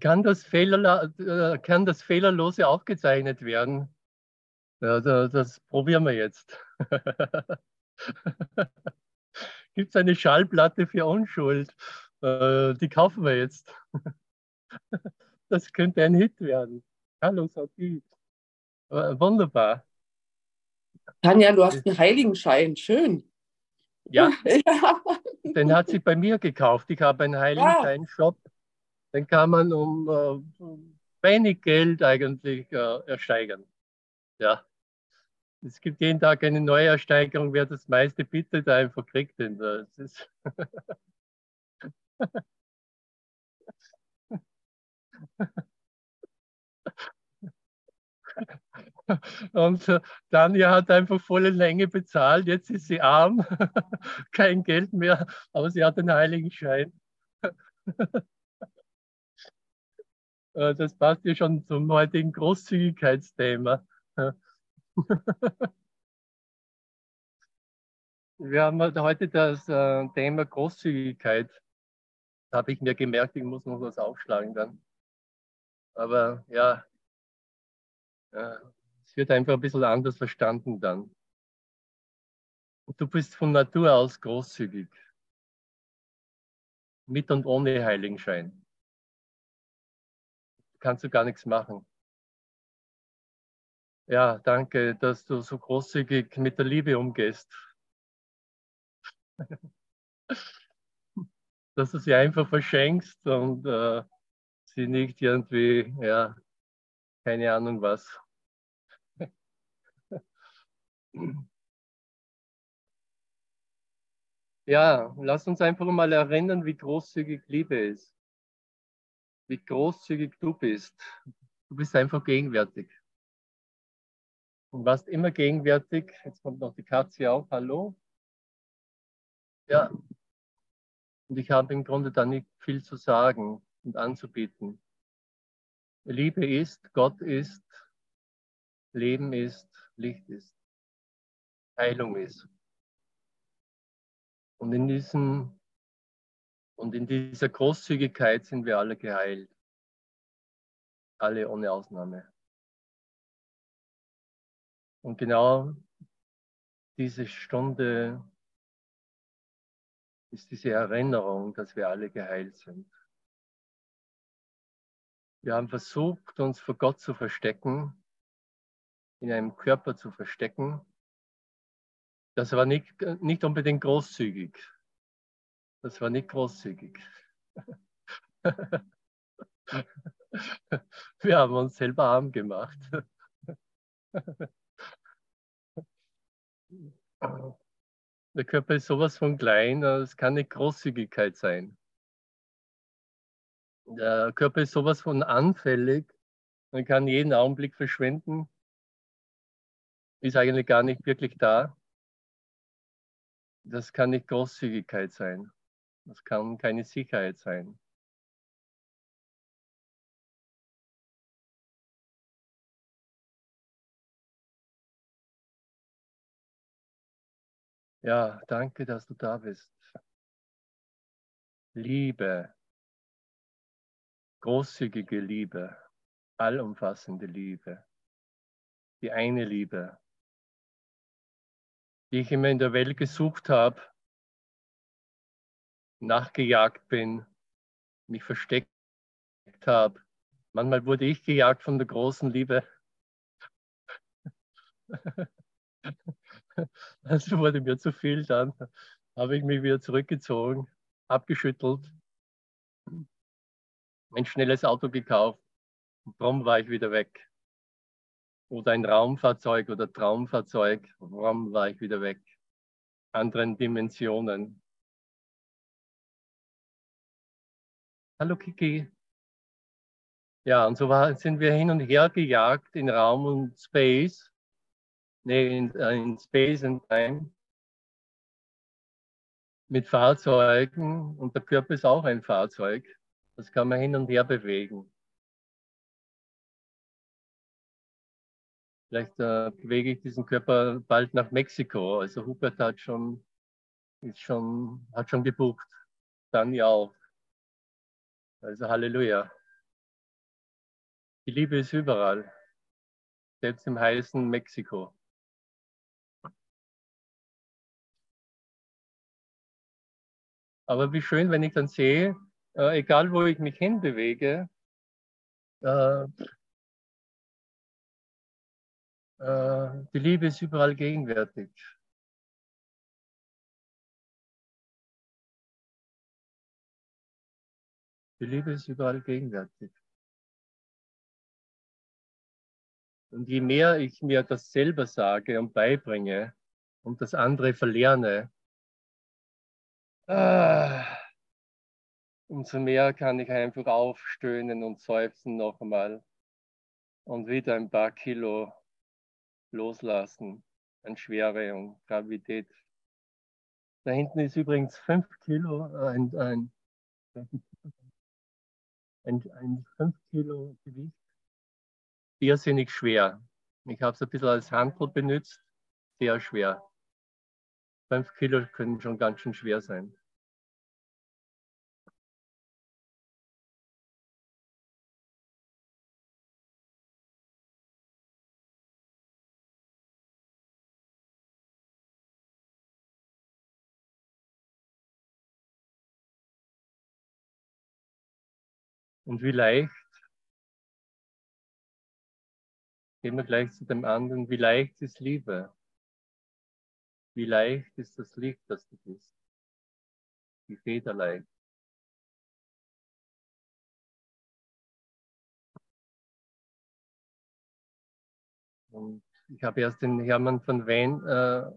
Kann das, Fehler, äh, kann das Fehlerlose aufgezeichnet werden? Ja, das probieren wir jetzt. Gibt es eine Schallplatte für Unschuld? Äh, die kaufen wir jetzt. Das könnte ein Hit werden. Hallo Sophie. Äh, wunderbar. Tanja, du hast einen Heiligenschein. Schön. Ja, ja. den hat sie bei mir gekauft. Ich habe einen Heiligenschein-Shop. Den kann man um äh, wenig Geld eigentlich äh, ersteigern. Ja. Es gibt jeden Tag eine neue Ersteigerung. Wer das meiste bittet, einfach kriegt den. Das ist Und äh, Tanja hat einfach volle Länge bezahlt. Jetzt ist sie arm, kein Geld mehr, aber sie hat den Heiligenschein. Äh, das passt ja schon zum heutigen Großzügigkeitsthema. Wir haben heute das äh, Thema Großzügigkeit. Da habe ich mir gemerkt, ich muss noch was aufschlagen dann. Aber ja, es wird einfach ein bisschen anders verstanden dann. Du bist von Natur aus großzügig. Mit und ohne Heiligenschein. Kannst du gar nichts machen. Ja, danke, dass du so großzügig mit der Liebe umgehst. dass du sie einfach verschenkst und äh, sie nicht irgendwie, ja, keine Ahnung was. Ja, lass uns einfach mal erinnern, wie großzügig Liebe ist. Wie großzügig du bist. Du bist einfach gegenwärtig. Und warst immer gegenwärtig. Jetzt kommt noch die Katze auf. Hallo. Ja. Und ich habe im Grunde da nicht viel zu sagen und anzubieten. Liebe ist, Gott ist, Leben ist, Licht ist, Heilung ist. Und in diesem und in dieser Großzügigkeit sind wir alle geheilt. Alle ohne Ausnahme. Und genau diese Stunde ist diese Erinnerung, dass wir alle geheilt sind. Wir haben versucht, uns vor Gott zu verstecken, in einem Körper zu verstecken. Das war nicht, nicht unbedingt großzügig. Das war nicht großzügig. Wir haben uns selber arm gemacht. Der Körper ist sowas von klein, es kann nicht Großzügigkeit sein. Der Körper ist sowas von anfällig, man kann jeden Augenblick verschwenden, ist eigentlich gar nicht wirklich da. Das kann nicht Großzügigkeit sein. Das kann keine Sicherheit sein. Ja, danke, dass du da bist. Liebe, großzügige Liebe, allumfassende Liebe, die eine Liebe, die ich immer in der Welt gesucht habe, nachgejagt bin, mich versteckt habe. Manchmal wurde ich gejagt von der großen Liebe. Also wurde mir zu viel, dann habe ich mich wieder zurückgezogen, abgeschüttelt, ein schnelles Auto gekauft. Warum war ich wieder weg? Oder ein Raumfahrzeug oder Traumfahrzeug. Warum war ich wieder weg? Anderen Dimensionen. Hallo Kiki. Ja, und so war, sind wir hin und her gejagt in Raum und Space. Nee, in, äh, in Space and Time. Mit Fahrzeugen. Und der Körper ist auch ein Fahrzeug. Das kann man hin und her bewegen. Vielleicht äh, bewege ich diesen Körper bald nach Mexiko. Also Hubert hat schon, ist schon, hat schon gebucht. Dann ja auch. Also Halleluja. Die Liebe ist überall, selbst im heißen Mexiko. Aber wie schön, wenn ich dann sehe, äh, egal wo ich mich hinbewege, äh, äh, die Liebe ist überall gegenwärtig. Die Liebe ist überall gegenwärtig. Und je mehr ich mir das selber sage und beibringe und das andere verlerne, ah, umso mehr kann ich einfach aufstöhnen und seufzen noch einmal und wieder ein paar Kilo loslassen an Schwere und Gravität. Da hinten ist übrigens fünf Kilo, ein, ein, ein, ein 5 Kilo Gewicht. Irrsinnig schwer. Ich habe es ein bisschen als Handel benutzt, sehr schwer. 5 Kilo können schon ganz schön schwer sein. Und wie leicht, gehen wir gleich zu dem anderen, wie leicht ist Liebe? Wie leicht ist das Licht, das du bist? Wie federleicht. Und ich habe erst den Hermann von Wien äh,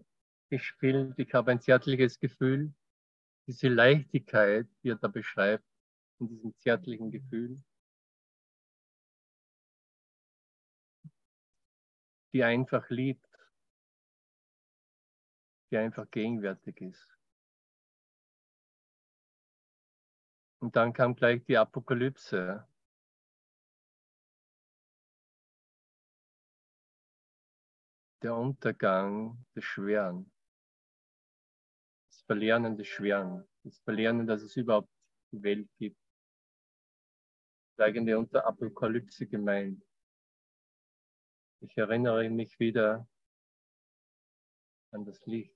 gespielt. Ich habe ein zärtliches Gefühl. Diese Leichtigkeit, die er da beschreibt, in diesem zärtlichen Gefühl, die einfach liebt, die einfach gegenwärtig ist. Und dann kam gleich die Apokalypse. Der Untergang des Schweren. Das Verlernen des Schweren. Das Verlernen, dass es überhaupt die Welt gibt eigentlich unter Apokalypse gemeint. Ich erinnere mich wieder an das Licht.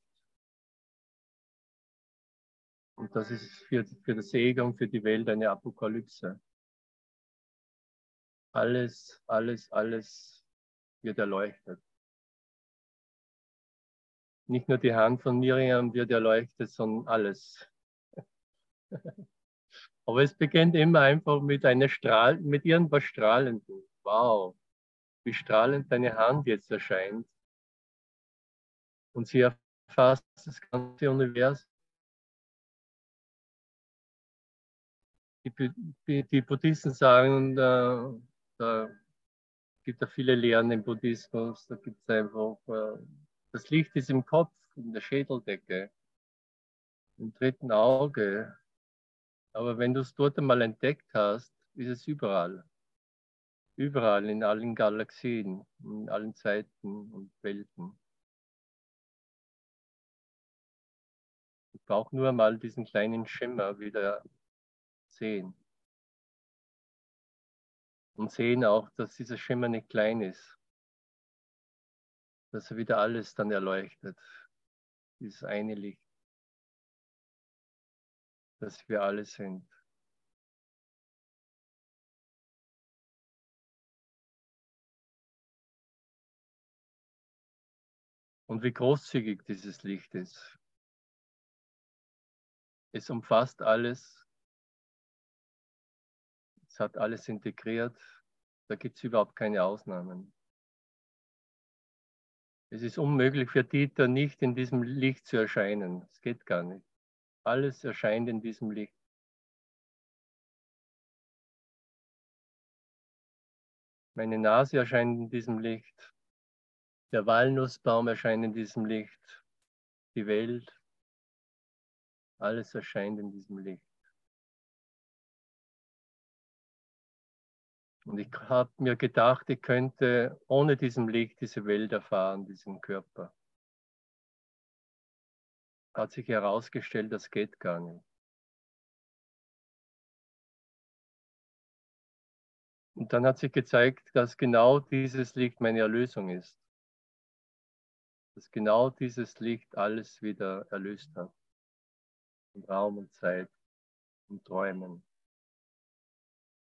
Und das ist für, für das Ego und für die Welt eine Apokalypse. Alles, alles, alles wird erleuchtet. Nicht nur die Hand von Miriam wird erleuchtet, sondern alles. Aber es beginnt immer einfach mit einer Strahl, mit irgendwas Strahlendem. Wow, wie strahlend deine Hand jetzt erscheint. Und sie erfasst das ganze Universum. Die, die, Buddhisten sagen, da, da gibt es viele Lehren im Buddhismus, da gibt es einfach, äh, das Licht ist im Kopf, in der Schädeldecke, im dritten Auge, aber wenn du es dort einmal entdeckt hast, ist es überall. Überall in allen Galaxien, in allen Zeiten und Welten. Ich brauche nur mal diesen kleinen Schimmer wieder sehen. Und sehen auch, dass dieser Schimmer nicht klein ist. Dass er wieder alles dann erleuchtet. Dieses eine Licht dass wir alle sind. Und wie großzügig dieses Licht ist. Es umfasst alles. Es hat alles integriert. Da gibt es überhaupt keine Ausnahmen. Es ist unmöglich für Dieter nicht in diesem Licht zu erscheinen. Es geht gar nicht. Alles erscheint in diesem Licht. Meine Nase erscheint in diesem Licht. Der Walnussbaum erscheint in diesem Licht. Die Welt. Alles erscheint in diesem Licht. Und ich habe mir gedacht, ich könnte ohne diesem Licht diese Welt erfahren, diesen Körper hat sich herausgestellt, das geht gar nicht. Und dann hat sich gezeigt, dass genau dieses Licht meine Erlösung ist. Dass genau dieses Licht alles wieder erlöst hat. In Raum und Zeit und Träumen.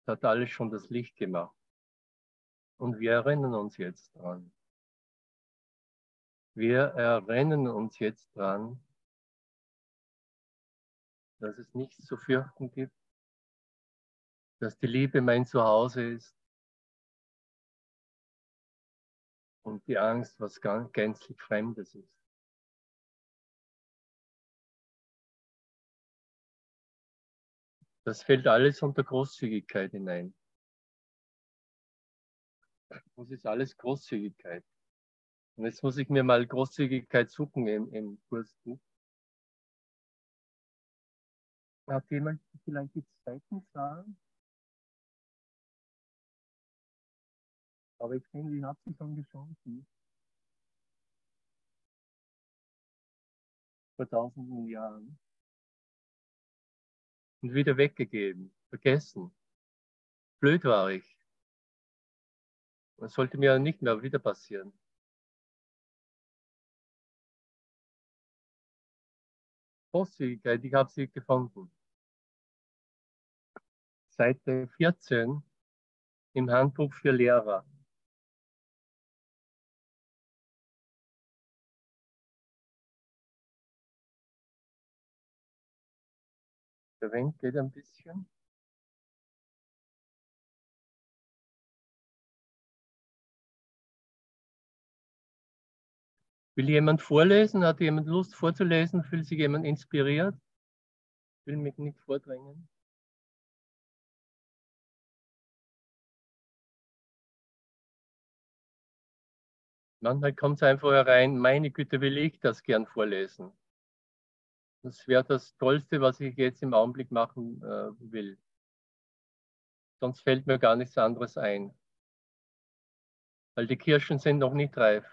Das hat alles schon das Licht gemacht. Und wir erinnern uns jetzt dran. Wir erinnern uns jetzt dran, dass es nichts zu fürchten gibt, dass die Liebe mein Zuhause ist und die Angst was ganz gänzlich Fremdes ist. Das fällt alles unter Großzügigkeit hinein. Das ist alles Großzügigkeit. Und jetzt muss ich mir mal Großzügigkeit suchen im, im Kursbuch. Hat jemand vielleicht die Seitenzahl? Aber ich denke, ich habe sie schon geschaffen. Vor tausenden Jahren. Und wieder weggegeben, vergessen. Blöd war ich. Das sollte mir nicht mehr wieder passieren. Großzügigkeit, ich habe sie gefunden. Seite 14 im Handbuch für Lehrer. Der Wind geht ein bisschen. Will jemand vorlesen? Hat jemand Lust vorzulesen? Fühlt sich jemand inspiriert? Will mich nicht vordrängen. Manchmal kommt es einfach herein, meine Güte, will ich das gern vorlesen. Das wäre das Tollste, was ich jetzt im Augenblick machen äh, will. Sonst fällt mir gar nichts anderes ein. Weil die Kirschen sind noch nicht reif.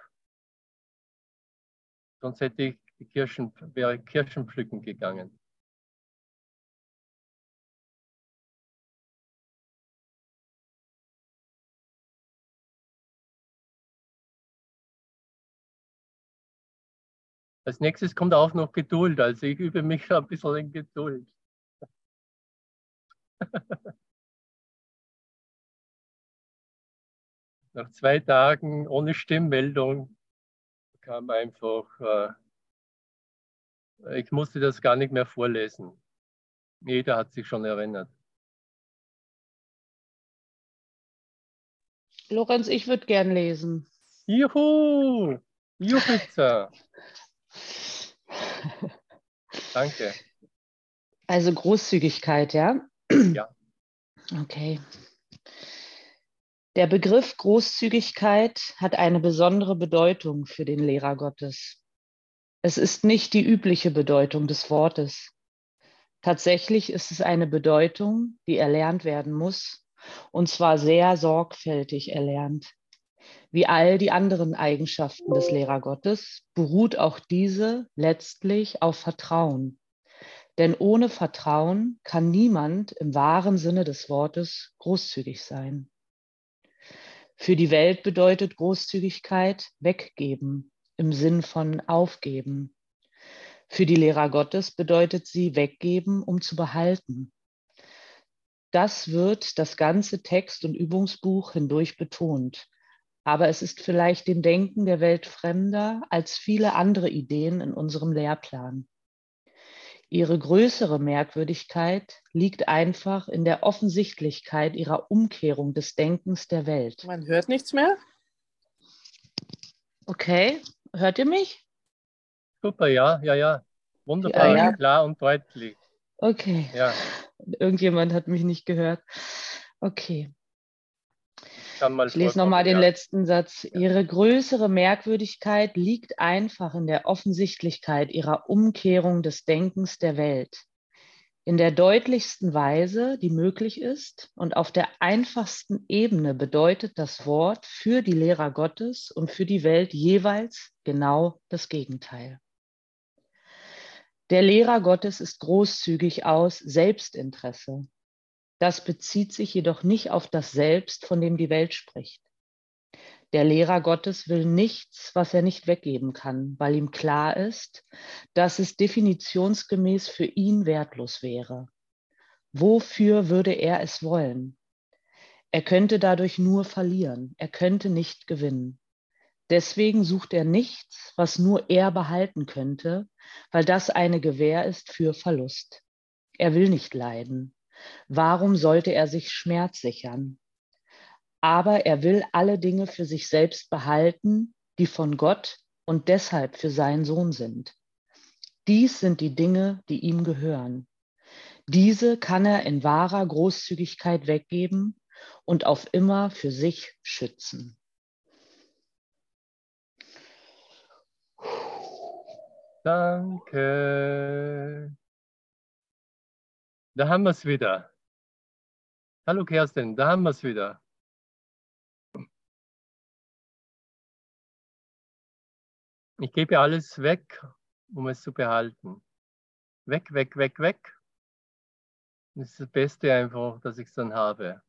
Sonst hätte ich die Kirschen, wäre Kirschen pflücken gegangen. Als nächstes kommt auch noch Geduld. Also ich übe mich ein bisschen in Geduld. Nach zwei Tagen ohne Stimmmeldung kam einfach, äh, ich musste das gar nicht mehr vorlesen. Jeder hat sich schon erinnert. Lorenz, ich würde gern lesen. Juhu! Juchitzer! Danke. Also Großzügigkeit, ja? Ja. Okay. Der Begriff Großzügigkeit hat eine besondere Bedeutung für den Lehrer Gottes. Es ist nicht die übliche Bedeutung des Wortes. Tatsächlich ist es eine Bedeutung, die erlernt werden muss, und zwar sehr sorgfältig erlernt. Wie all die anderen Eigenschaften des Lehrer Gottes beruht auch diese letztlich auf Vertrauen. Denn ohne Vertrauen kann niemand im wahren Sinne des Wortes großzügig sein. Für die Welt bedeutet Großzügigkeit weggeben im Sinn von aufgeben. Für die Lehrer Gottes bedeutet sie weggeben, um zu behalten. Das wird das ganze Text- und Übungsbuch hindurch betont. Aber es ist vielleicht dem Denken der Welt fremder als viele andere Ideen in unserem Lehrplan. Ihre größere Merkwürdigkeit liegt einfach in der Offensichtlichkeit ihrer Umkehrung des Denkens der Welt. Man hört nichts mehr? Okay, hört ihr mich? Super, ja, ja, ja. Wunderbar, Ja, ja. klar und deutlich. Okay, Ja, irgendjemand hat mich nicht gehört. Okay, ich lese nochmal den ja. letzten Satz. Ihre größere Merkwürdigkeit liegt einfach in der Offensichtlichkeit ihrer Umkehrung des Denkens der Welt. In der deutlichsten Weise, die möglich ist, und auf der einfachsten Ebene bedeutet das Wort für die Lehrer Gottes und für die Welt jeweils genau das Gegenteil. Der Lehrer Gottes ist großzügig aus Selbstinteresse. Das bezieht sich jedoch nicht auf das Selbst, von dem die Welt spricht. Der Lehrer Gottes will nichts, was er nicht weggeben kann, weil ihm klar ist, dass es definitionsgemäß für ihn wertlos wäre. Wofür würde er es wollen? Er könnte dadurch nur verlieren, er könnte nicht gewinnen. Deswegen sucht er nichts, was nur er behalten könnte, weil das eine Gewähr ist für Verlust. Er will nicht leiden. Warum sollte er sich Schmerz sichern? Aber er will alle Dinge für sich selbst behalten, die von Gott und deshalb für seinen Sohn sind. Dies sind die Dinge, die ihm gehören. Diese kann er in wahrer Großzügigkeit weggeben und auf immer für sich schützen. Danke. Da haben wir es wieder. Hallo Kerstin, da haben wir es wieder. Ich gebe alles weg, um es zu behalten. Weg, weg, weg, weg. Das ist das Beste einfach, dass ich es dann habe.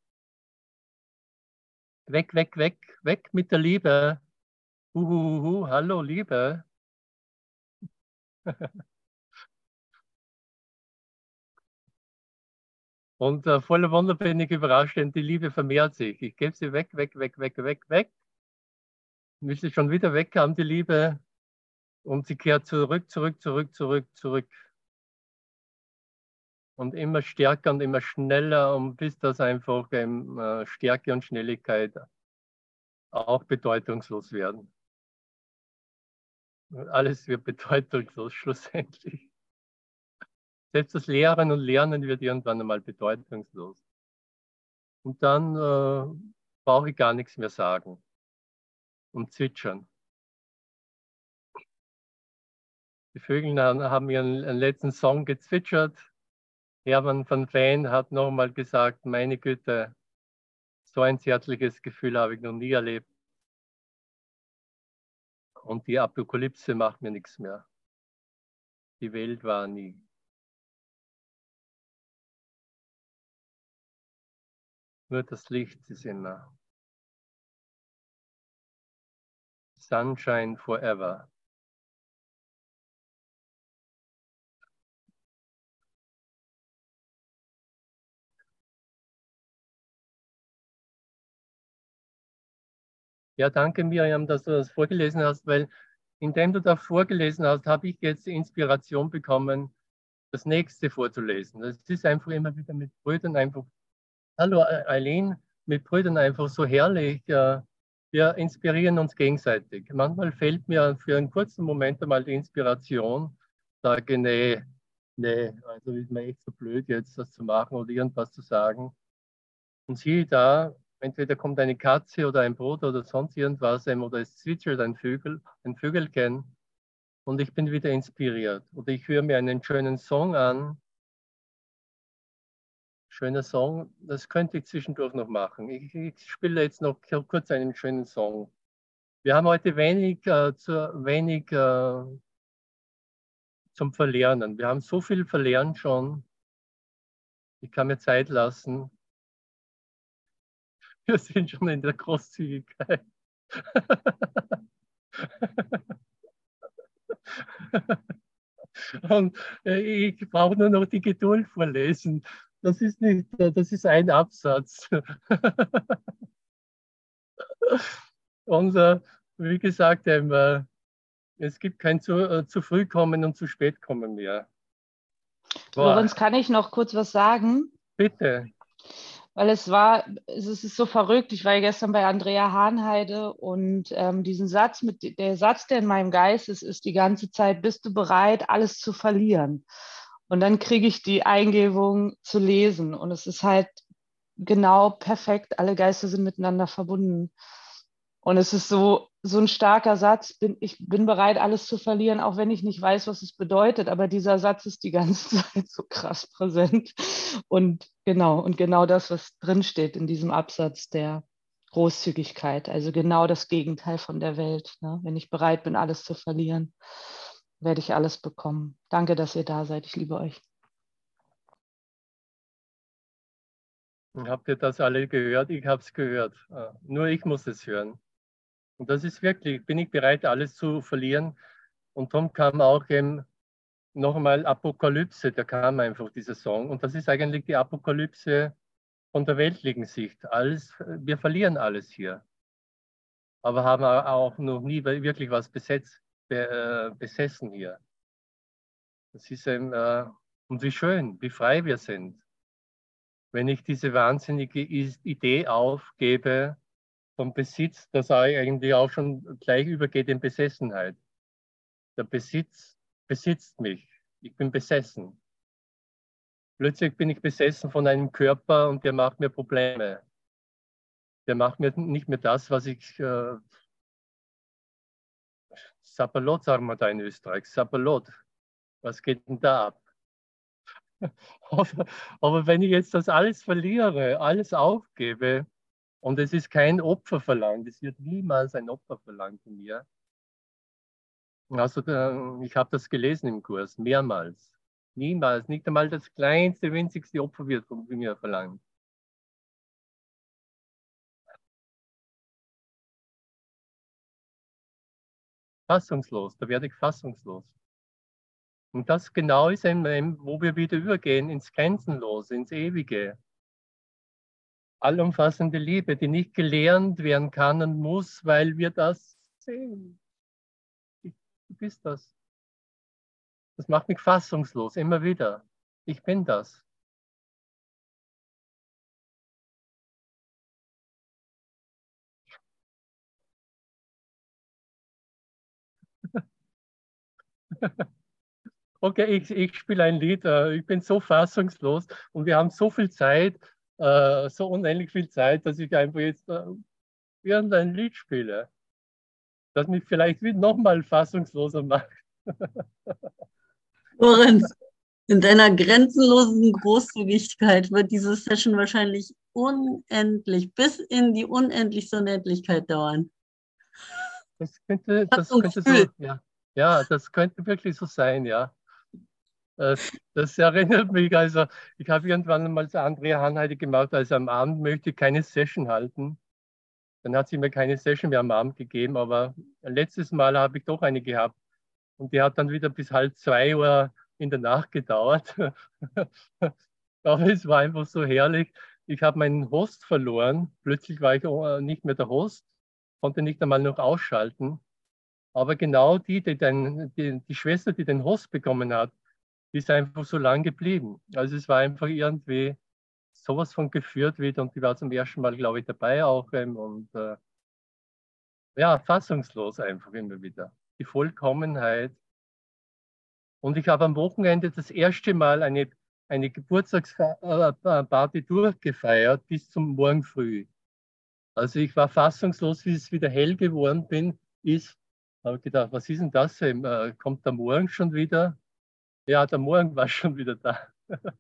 Weg, weg, weg, weg mit der Liebe. Uhuhu, hallo Liebe. Und äh, voller Wunder bin ich überrascht, denn die Liebe vermehrt sich. Ich gebe sie weg, weg, weg, weg, weg, weg. Müsste schon wieder weg haben, die Liebe. Und sie kehrt zurück, zurück, zurück, zurück, zurück. Und immer stärker und immer schneller, und bis das einfach ähm, äh, Stärke und Schnelligkeit auch bedeutungslos werden. Alles wird bedeutungslos schlussendlich. Selbst das Lehren und Lernen wird irgendwann einmal bedeutungslos. Und dann äh, brauche ich gar nichts mehr sagen und zwitschern. Die Vögel haben ihren, letzten Song gezwitschert. Hermann van Veen hat nochmal gesagt, meine Güte, so ein zärtliches Gefühl habe ich noch nie erlebt. Und die Apokalypse macht mir nichts mehr. Die Welt war nie. Nur das Licht ist immer. Sunshine forever. Ja, danke Miriam, dass du das vorgelesen hast, weil indem du da vorgelesen hast, habe ich jetzt Inspiration bekommen, das nächste vorzulesen. Das ist einfach immer wieder mit Brüdern einfach, hallo Eileen, mit Brüdern einfach so herrlich. Wir inspirieren uns gegenseitig. Manchmal fällt mir für einen kurzen Moment einmal die Inspiration, sage, nee, nee, also ist mir echt so blöd, jetzt das zu machen oder irgendwas zu sagen. Und siehe da, entweder kommt eine Katze oder ein Brot oder sonst irgendwas oder es zwitschert ein Vögel, ein Vögelchen und ich bin wieder inspiriert. Oder ich höre mir einen schönen Song an. Schöner Song, das könnte ich zwischendurch noch machen. Ich, ich spiele jetzt noch kurz einen schönen Song. Wir haben heute wenig, äh, zu, wenig äh, zum Verlernen. Wir haben so viel verlernt schon. Ich kann mir Zeit lassen. Wir sind schon in der Großzügigkeit. Und äh, ich brauche nur noch die Geduld vorlesen. Das ist nicht, das ist ein Absatz. Und äh, wie gesagt, ähm, es gibt kein zu, äh, zu früh kommen und zu spät kommen mehr. Lorenz, kann ich noch kurz was sagen? Bitte weil es war, es ist so verrückt. Ich war ja gestern bei Andrea Hahnheide und ähm, diesen Satz, mit, der Satz, der in meinem Geist ist, ist die ganze Zeit, bist du bereit, alles zu verlieren? Und dann kriege ich die Eingebung zu lesen und es ist halt genau perfekt. Alle Geister sind miteinander verbunden. Und es ist so, so ein starker Satz, bin, ich bin bereit, alles zu verlieren, auch wenn ich nicht weiß, was es bedeutet. Aber dieser Satz ist die ganze Zeit so krass präsent. Und genau, und genau das, was drinsteht in diesem Absatz der Großzügigkeit, also genau das Gegenteil von der Welt. Ne? Wenn ich bereit bin, alles zu verlieren, werde ich alles bekommen. Danke, dass ihr da seid. Ich liebe euch. Habt ihr das alle gehört? Ich habe es gehört. Äh, nur ich muss es hören. Und das ist wirklich, bin ich bereit, alles zu verlieren. Und darum kam auch eben nochmal Apokalypse, da kam einfach dieser Song. Und das ist eigentlich die Apokalypse von der weltlichen Sicht. Alles, wir verlieren alles hier. Aber haben auch noch nie wirklich was besetzt, be, äh, besessen hier. Das ist ein, äh, und wie schön, wie frei wir sind. Wenn ich diese wahnsinnige Idee aufgebe vom Besitz, dass er eigentlich auch schon gleich übergeht in Besessenheit. Der Besitz besitzt mich. Ich bin besessen. Plötzlich bin ich besessen von einem Körper und der macht mir Probleme. Der macht mir nicht mehr das, was ich. Äh, Sapperlot sagen wir da in Österreich. Sapperlot. Was geht denn da ab? aber, aber wenn ich jetzt das alles verliere, alles aufgebe, und es ist kein Opfer verlangt, es wird niemals ein Opfer verlangt von mir, also ich habe das gelesen im Kurs, mehrmals. Niemals, nicht einmal das kleinste, winzigste Opfer wird von mir verlangt. Fassungslos, da werde ich fassungslos. Und das genau ist ein, wo wir wieder übergehen ins Grenzenlose, ins Ewige. Allumfassende Liebe, die nicht gelernt werden kann und muss, weil wir das sehen. Du bist das. Das macht mich fassungslos, immer wieder. Ich bin das. Okay, ich, ich spiele ein Lied. Äh, ich bin so fassungslos und wir haben so viel Zeit, äh, so unendlich viel Zeit, dass ich einfach jetzt äh, irgendein Lied spiele das mich vielleicht nochmal fassungsloser macht. Lorenz, in deiner grenzenlosen Großzügigkeit wird diese Session wahrscheinlich unendlich, bis in die unendlichste Unendlichkeit dauern. Das könnte, das könnte so, ja. Ja, das könnte wirklich so sein, ja. Das, erinnert mich, also ich habe irgendwann mal zu Andrea Hanheide gemacht, also am Abend möchte ich keine Session halten. Dann hat sie mir keine Session mehr am Abend gegeben, aber letztes Mal habe ich doch eine gehabt. Und die hat dann wieder bis halb zwei Uhr in der Nacht gedauert. aber es war einfach so herrlich. Ich habe meinen Host verloren. Plötzlich war ich äh, nicht mehr der Host, konnte nicht einmal noch ausschalten. Aber genau die, die, den, die, die Schwester, die den Host bekommen hat, die ist einfach so lang geblieben. Also es war einfach irgendwie sowas von geführt wird und die war zum ersten Mal, glaube ich, dabei auch ähm, und äh, ja, fassungslos einfach immer wieder. Die Vollkommenheit. Und ich habe am Wochenende das erste Mal eine, eine Geburtstagsparty durchgefeiert bis zum Morgen früh. Also ich war fassungslos, wie es wieder hell geworden bin, ist, habe gedacht, was ist denn das? Äh, kommt der Morgen schon wieder? Ja, der Morgen war schon wieder da.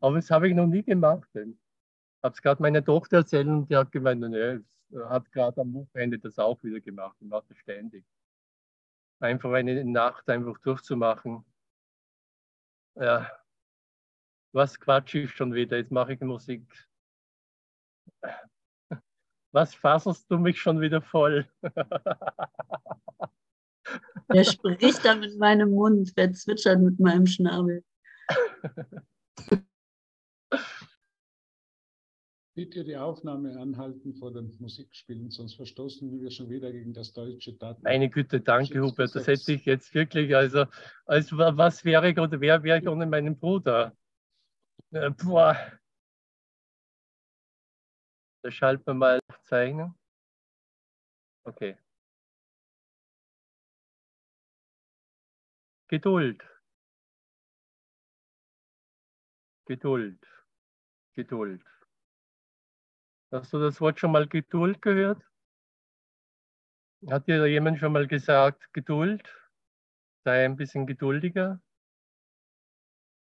Aber das habe ich noch nie gemacht. Ich habe es gerade meiner Tochter erzählt und die hat gemeint, ne, hat gerade am Wochenende das auch wieder gemacht und macht das ständig. Einfach eine Nacht einfach durchzumachen. Ja, was quatsch ich schon wieder? Jetzt mache ich Musik. Was fasserst du mich schon wieder voll? Wer spricht da mit meinem Mund? Wer zwitschert mit meinem Schnabel? Bitte die Aufnahme anhalten vor dem Musikspielen, sonst verstoßen wir schon wieder gegen das deutsche Daten. Meine Güte, danke, Hubert. Das hätte ich jetzt wirklich, also, als was wäre ich oder wer wäre ich ohne meinen Bruder? Äh, boah. Da schalten wir mal Zeichnen. Okay. Geduld. Geduld. Geduld. Hast du das Wort schon mal Geduld gehört? Hat dir jemand schon mal gesagt, Geduld? Sei ein bisschen geduldiger?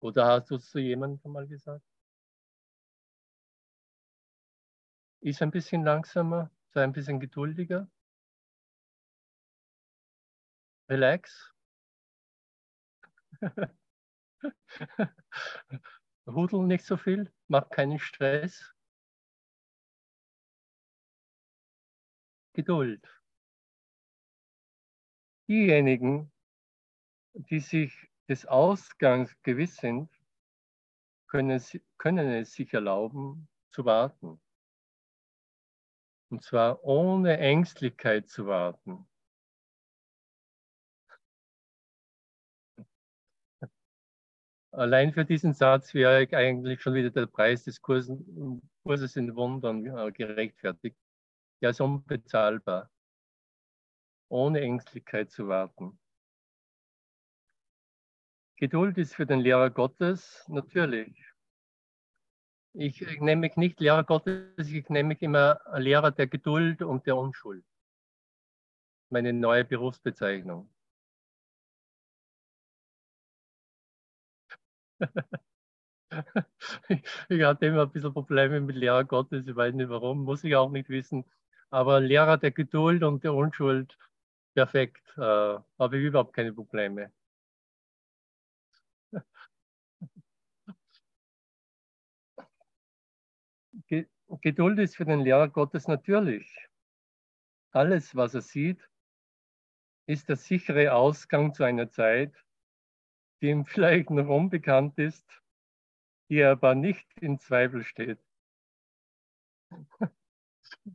Oder hast du es zu jemandem schon mal gesagt? Ist ein bisschen langsamer, sei ein bisschen geduldiger. Relax. Hudel nicht so viel, mach keinen Stress. Geduld. Diejenigen, die sich des Ausgangs gewiss sind, können, können es sich erlauben zu warten. Und zwar ohne Ängstlichkeit zu warten. Allein für diesen Satz wäre eigentlich schon wieder der Preis des Kursen, Kurses in Wundern äh, gerechtfertigt. Der ist unbezahlbar, ohne Ängstlichkeit zu warten. Geduld ist für den Lehrer Gottes natürlich. Ich nenne mich nicht Lehrer Gottes, ich nenne mich immer Lehrer der Geduld und der Unschuld. Meine neue Berufsbezeichnung. ich hatte immer ein bisschen Probleme mit Lehrer Gottes, ich weiß nicht warum, muss ich auch nicht wissen. Aber Lehrer der Geduld und der Unschuld, perfekt, äh, habe ich überhaupt keine Probleme. Geduld ist für den Lehrer Gottes natürlich. Alles, was er sieht, ist der sichere Ausgang zu einer Zeit, die ihm vielleicht noch unbekannt ist, die er aber nicht in Zweifel steht.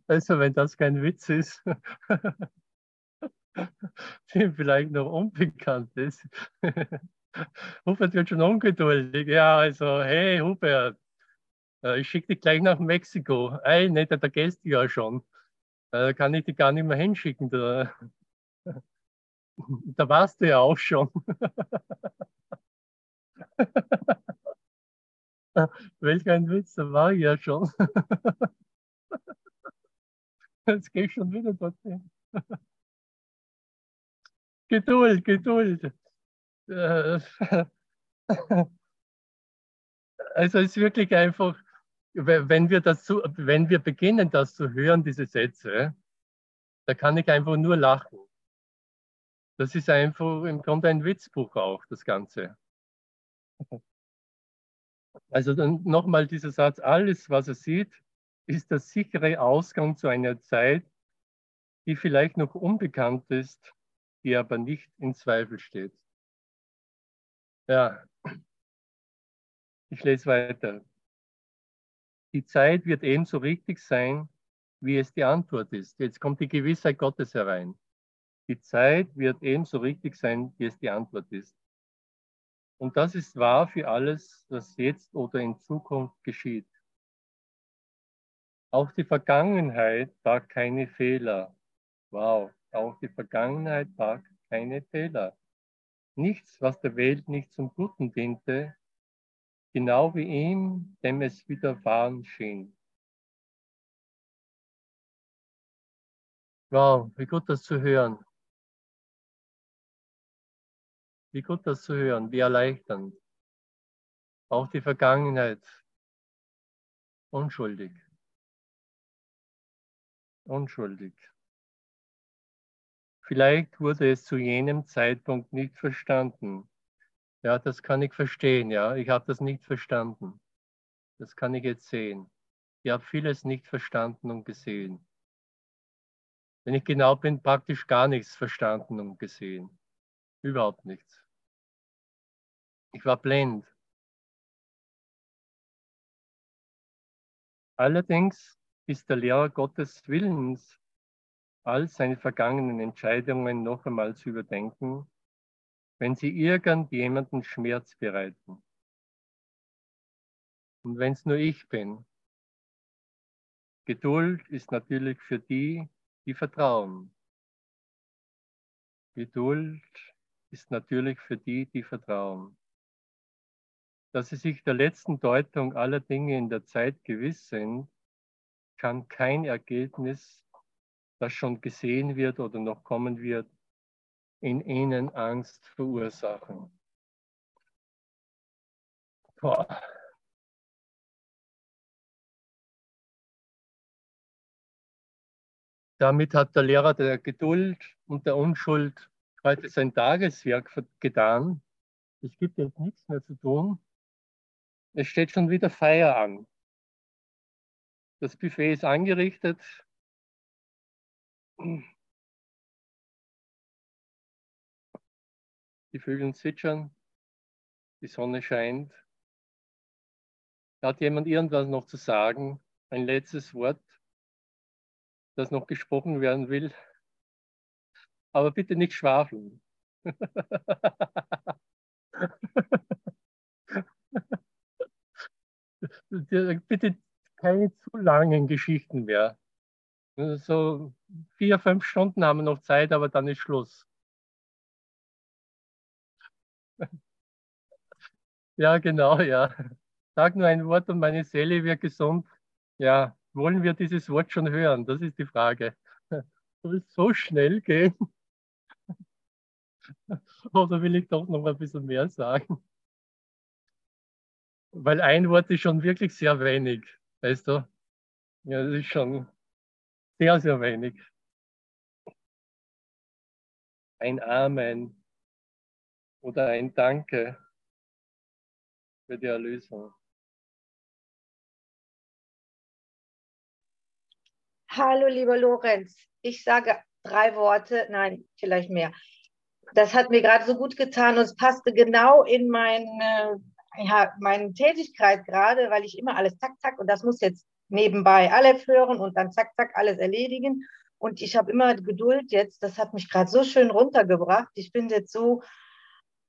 Also wenn das kein Witz ist, die ihm vielleicht noch unbekannt ist. Hubert wird schon ungeduldig. Ja, also, hey Hubert, ich schicke dich gleich nach Mexiko. Ey, nicht, da gehst du ja schon. Äh, da kann ich dich gar nicht mehr hinschicken. Da, da warst du ja auch schon. Welch ein Witz, da war ich ja schon. Jetzt gehe ich schon wieder dorthin. Geduld, Geduld. Äh, also es ist wirklich einfach, wenn wir, das wenn wir beginnen, das zu hören, diese Sätze, da kann ich einfach nur lachen. Das ist einfach im Grunde ein Witzbuch auch, das Ganze. Also dann nochmal dieser Satz, alles, was er sieht, ist der sichere Ausgang zu einer Zeit, die vielleicht noch unbekannt ist, die aber nicht in Zweifel steht. Ja, ich lese weiter. Die Zeit wird ebenso richtig sein, wie es die Antwort ist. Jetzt kommt die Gewissheit Gottes herein. Die Zeit wird ebenso richtig sein, wie es die Antwort ist. Und das ist wahr für alles, was jetzt oder in Zukunft geschieht. Auch die Vergangenheit tat keine Fehler. Wow, auch die Vergangenheit tat keine Fehler. Nichts, was der Welt nicht zum Guten diente, genau wie ihm, dem es widerfahren schien. Wow, wie gut das zu hören. Wie gut das zu hören, wie erleichternd. Auch die Vergangenheit unschuldig. Unschuldig. Vielleicht wurde es zu jenem Zeitpunkt nicht verstanden, ja, das kann ich verstehen, ja. Ich habe das nicht verstanden. Das kann ich jetzt sehen. Ich habe vieles nicht verstanden und gesehen. Wenn ich genau bin, praktisch gar nichts verstanden und gesehen. Überhaupt nichts. Ich war blind. Allerdings ist der Lehrer Gottes Willens, all seine vergangenen Entscheidungen noch einmal zu überdenken wenn sie irgendjemanden Schmerz bereiten. Und wenn es nur ich bin. Geduld ist natürlich für die, die vertrauen. Geduld ist natürlich für die, die vertrauen. Dass sie sich der letzten Deutung aller Dinge in der Zeit gewiss sind, kann kein Ergebnis, das schon gesehen wird oder noch kommen wird, in ihnen Angst verursachen. Boah. Damit hat der Lehrer der Geduld und der Unschuld heute sein Tageswerk getan. Es gibt jetzt nichts mehr zu tun. Es steht schon wieder Feier an. Das Buffet ist angerichtet. Die Vögel zwitschern, die Sonne scheint. Hat jemand irgendwas noch zu sagen? Ein letztes Wort, das noch gesprochen werden will? Aber bitte nicht schwafeln. bitte keine zu langen Geschichten mehr. So vier, fünf Stunden haben wir noch Zeit, aber dann ist Schluss. Ja, genau, ja. Sag nur ein Wort und meine Seele wird gesund. Ja, wollen wir dieses Wort schon hören? Das ist die Frage. Soll es so schnell gehen? Oder will ich doch noch ein bisschen mehr sagen? Weil ein Wort ist schon wirklich sehr wenig, weißt du? Ja, das ist schon sehr, sehr wenig. Ein Amen oder ein Danke für die Erlösung. Hallo, lieber Lorenz. Ich sage drei Worte, nein, vielleicht mehr. Das hat mir gerade so gut getan und es passte genau in meine, ja, meine Tätigkeit gerade, weil ich immer alles zack, zack und das muss jetzt nebenbei alles hören und dann zack, zack alles erledigen. Und ich habe immer Geduld jetzt. Das hat mich gerade so schön runtergebracht. Ich bin jetzt so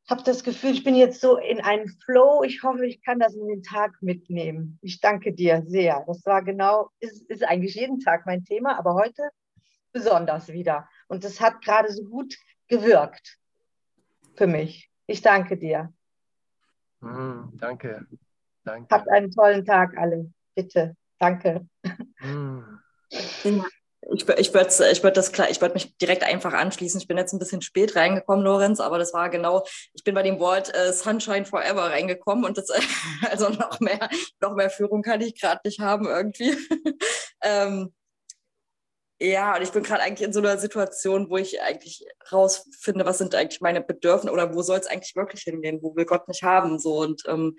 habe das Gefühl, ich bin jetzt so in einem Flow. Ich hoffe, ich kann das in den Tag mitnehmen. Ich danke dir sehr. Das war genau, ist, ist eigentlich jeden Tag mein Thema, aber heute besonders wieder. Und das hat gerade so gut gewirkt für mich. Ich danke dir. Mm, danke. danke. Habt einen tollen Tag alle. Bitte. Danke. Mm. Ich, ich würde ich würd das mich direkt einfach anschließen. Ich bin jetzt ein bisschen spät reingekommen, Lorenz, aber das war genau, ich bin bei dem Wort äh, Sunshine Forever reingekommen und das, also noch mehr, noch mehr Führung kann ich gerade nicht haben irgendwie. ähm, ja, und ich bin gerade eigentlich in so einer Situation, wo ich eigentlich rausfinde, was sind eigentlich meine Bedürfnisse oder wo soll es eigentlich wirklich hingehen, wo will Gott mich haben, so und ähm,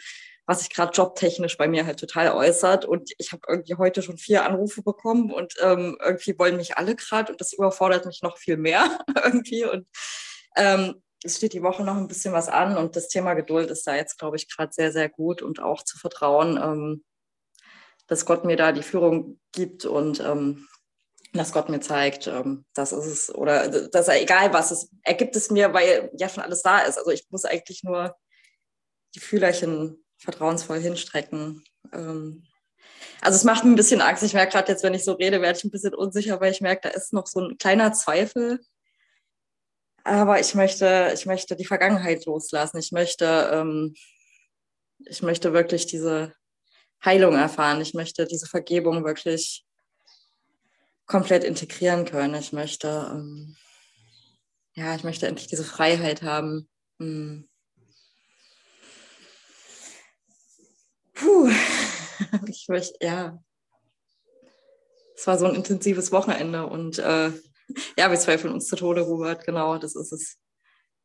was sich gerade jobtechnisch bei mir halt total äußert. Und ich habe irgendwie heute schon vier Anrufe bekommen und ähm, irgendwie wollen mich alle gerade und das überfordert mich noch viel mehr irgendwie. Und ähm, es steht die Woche noch ein bisschen was an und das Thema Geduld ist da jetzt, glaube ich, gerade sehr, sehr gut und auch zu vertrauen, ähm, dass Gott mir da die Führung gibt und ähm, dass Gott mir zeigt, ähm, das ist es oder dass er egal was ist, er gibt es mir, weil ja schon alles da ist. Also ich muss eigentlich nur die Fühlerchen vertrauensvoll hinstrecken. Ähm, also es macht mir ein bisschen Angst. Ich merke gerade jetzt, wenn ich so rede, werde ich ein bisschen unsicher, weil ich merke, da ist noch so ein kleiner Zweifel. Aber ich möchte, ich möchte die Vergangenheit loslassen. Ich möchte, ähm, ich möchte wirklich diese Heilung erfahren. Ich möchte diese Vergebung wirklich komplett integrieren können. Ich möchte, ähm, ja, ich möchte endlich diese Freiheit haben. Hm. Puh, ich möchte, ja. Es war so ein intensives Wochenende und äh, ja, wir zweifeln uns zu Tode, Robert, genau, das ist es.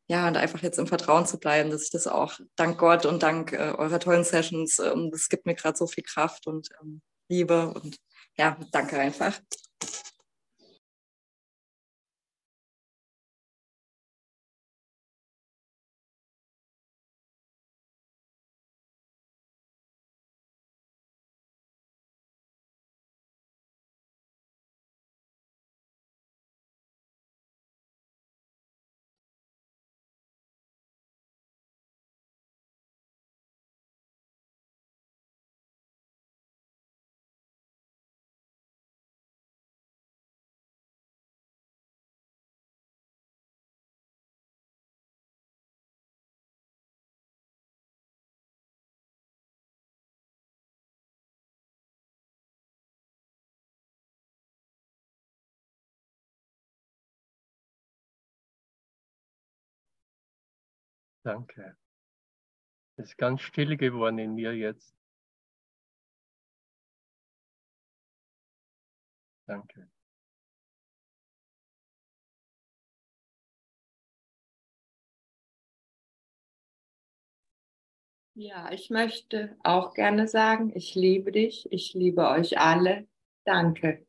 Ja, und einfach jetzt im Vertrauen zu bleiben, dass ich das auch dank Gott und dank äh, eurer tollen Sessions, ähm, das gibt mir gerade so viel Kraft und ähm, Liebe und ja, danke einfach. Danke. Es ist ganz still geworden in mir jetzt. Danke. Ja, ich möchte auch gerne sagen, ich liebe dich, ich liebe euch alle. Danke.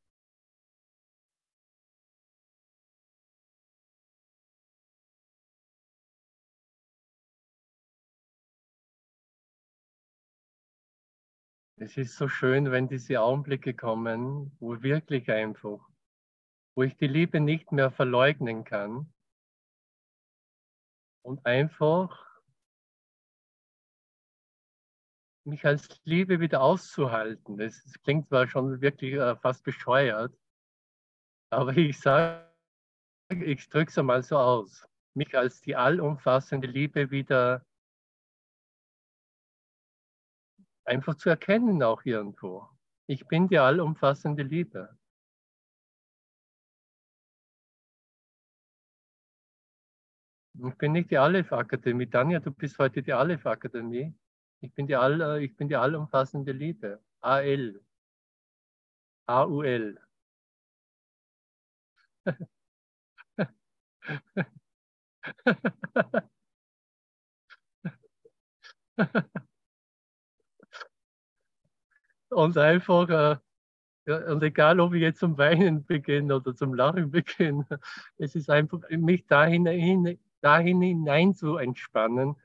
Es ist so schön, wenn diese Augenblicke kommen, wo wirklich einfach, wo ich die Liebe nicht mehr verleugnen kann und einfach mich als Liebe wieder auszuhalten. Das, klingt zwar schon wirklich äh, fast bescheuert, aber ich sage, ich drücke es einmal so aus, mich als die allumfassende Liebe wieder einfach zu erkennen auch irgendwo. Ich bin die allumfassende Liebe. Ich bin nicht die Aleph-Akademie. Tanja, du bist heute die Aleph-Akademie. Ich bin die, all, äh, ich bin die allumfassende Liebe. AL. AUL. und einfach, äh, und egal ob ich jetzt zum Weinen beginne oder zum Lachen beginne, es ist einfach, mich dahin, dahin hinein zu entspannen,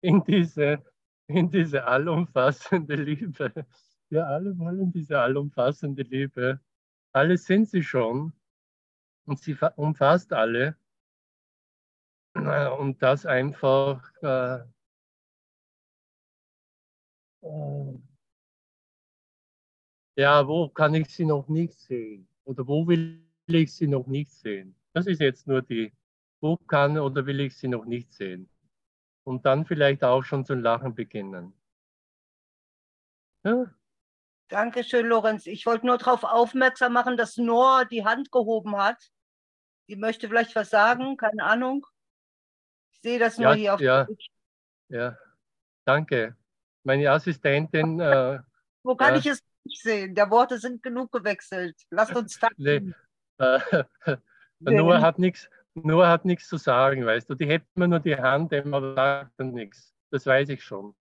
in diese, in diese allumfassende Liebe. Wir alle wollen diese allumfassende Liebe. Alle sind sie schon und sie umfasst alle. Und das einfach äh, äh, ja, wo kann ich sie noch nicht sehen? Oder wo will ich sie noch nicht sehen? Das ist jetzt nur die, wo kann oder will ich sie noch nicht sehen? Und dann vielleicht auch schon zum Lachen beginnen. Ja? Dankeschön, Lorenz. Ich wollte nur darauf aufmerksam machen, dass Noah die Hand gehoben hat. Die möchte vielleicht was sagen, keine Ahnung. Ich sehe das nur ja, hier auf ja, ja, danke. Meine Assistentin. Äh, Wo kann ja. ich es nicht sehen. Der Worte sind genug gewechselt. Lasst uns tanzen. Nee, äh, Noah hat nichts. Noah hat nichts zu sagen, weißt du. Die hebt mir nur die Hand, aber sagt dann nichts. Das weiß ich schon.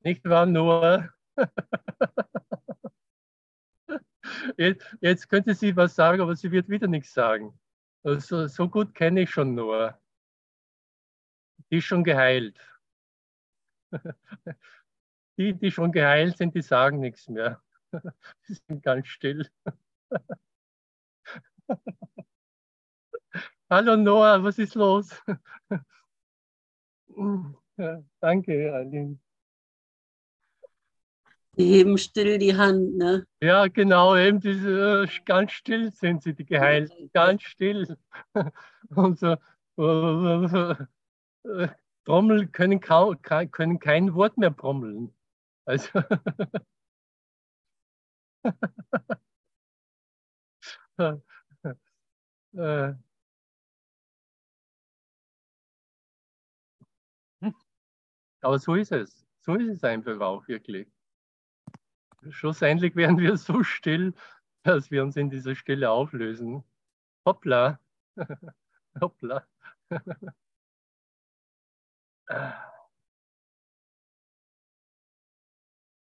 Nicht wahr, Noah? jetzt, jetzt könnte sie was sagen, aber sie wird wieder nichts sagen. Also, so gut kenne ich schon Noah. Die ist schon geheilt. Die, die schon geheilt sind, die sagen nichts mehr. Sie sind ganz still. Hallo Noah, was ist los? Ja, danke, Aline. Die heben still die Hand, ne? Ja, genau, eben diese, äh, ganz still sind sie, die Geheilten, ganz still. Und so, äh, Trommel können, kaum, können kein Wort mehr trommeln. Also äh. Aber so ist es. So ist es einfach auch wirklich. Schlussendlich werden wir so still, dass wir uns in dieser Stille auflösen. Hoppla. Hoppla.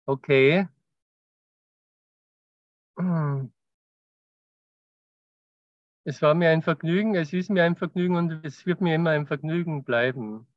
Okay. Es war mir ein Vergnügen, es ist mir ein Vergnügen und es wird mir immer ein Vergnügen bleiben.